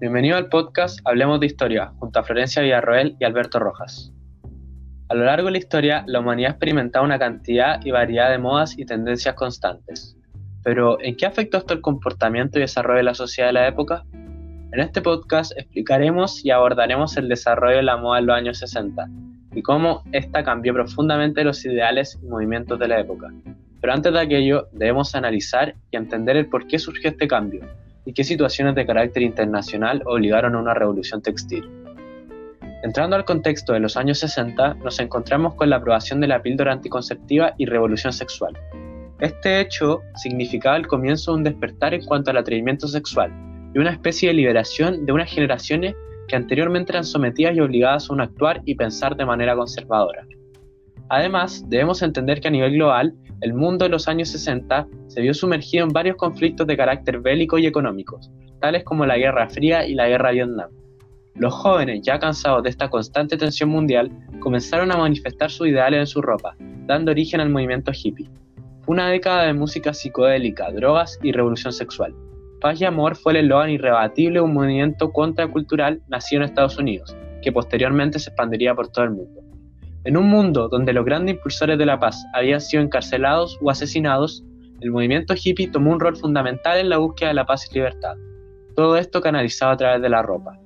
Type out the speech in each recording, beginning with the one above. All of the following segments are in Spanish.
Bienvenido al podcast Hablemos de Historia, junto a Florencia Villarroel y Alberto Rojas. A lo largo de la historia, la humanidad ha experimentado una cantidad y variedad de modas y tendencias constantes. Pero, ¿en qué afectó esto el comportamiento y desarrollo de la sociedad de la época? En este podcast explicaremos y abordaremos el desarrollo de la moda en los años 60 y cómo ésta cambió profundamente los ideales y movimientos de la época. Pero antes de aquello, debemos analizar y entender el por qué surgió este cambio qué situaciones de carácter internacional obligaron a una revolución textil. Entrando al contexto de los años 60, nos encontramos con la aprobación de la píldora anticonceptiva y revolución sexual. Este hecho significaba el comienzo de un despertar en cuanto al atrevimiento sexual y una especie de liberación de unas generaciones que anteriormente eran sometidas y obligadas a un actuar y pensar de manera conservadora. Además, debemos entender que a nivel global, el mundo de los años 60 se vio sumergido en varios conflictos de carácter bélico y económico, tales como la Guerra Fría y la Guerra Vietnam. Los jóvenes, ya cansados de esta constante tensión mundial, comenzaron a manifestar sus ideales en su ropa, dando origen al movimiento hippie. Fue una década de música psicodélica, drogas y revolución sexual. Paz y amor fue el eslogan irrebatible de un movimiento contracultural nacido en Estados Unidos, que posteriormente se expandiría por todo el mundo. En un mundo donde los grandes impulsores de la paz habían sido encarcelados o asesinados, el movimiento hippie tomó un rol fundamental en la búsqueda de la paz y libertad. Todo esto canalizado a través de la ropa.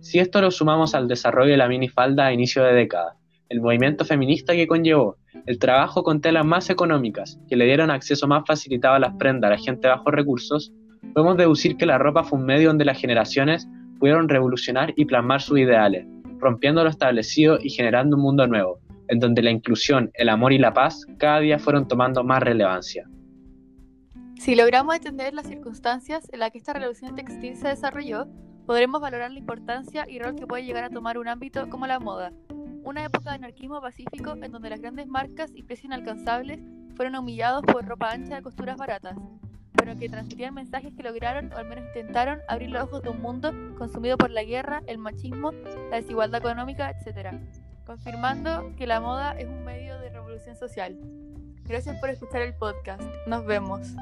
Si esto lo sumamos al desarrollo de la minifalda a inicio de década, el movimiento feminista que conllevó, el trabajo con telas más económicas que le dieron acceso más facilitado a las prendas a la gente bajo recursos, podemos deducir que la ropa fue un medio donde las generaciones pudieron revolucionar y plasmar sus ideales, rompiendo lo establecido y generando un mundo nuevo, en donde la inclusión, el amor y la paz cada día fueron tomando más relevancia. Si logramos entender las circunstancias en las que esta revolución textil se desarrolló, podremos valorar la importancia y rol que puede llegar a tomar un ámbito como la moda, una época de anarquismo pacífico en donde las grandes marcas y precios inalcanzables fueron humillados por ropa ancha de costuras baratas, que transmitían mensajes que lograron, o al menos intentaron, abrir los ojos de un mundo consumido por la guerra, el machismo, la desigualdad económica, etc., confirmando que la moda es un medio de revolución social. Gracias por escuchar el podcast. Nos vemos.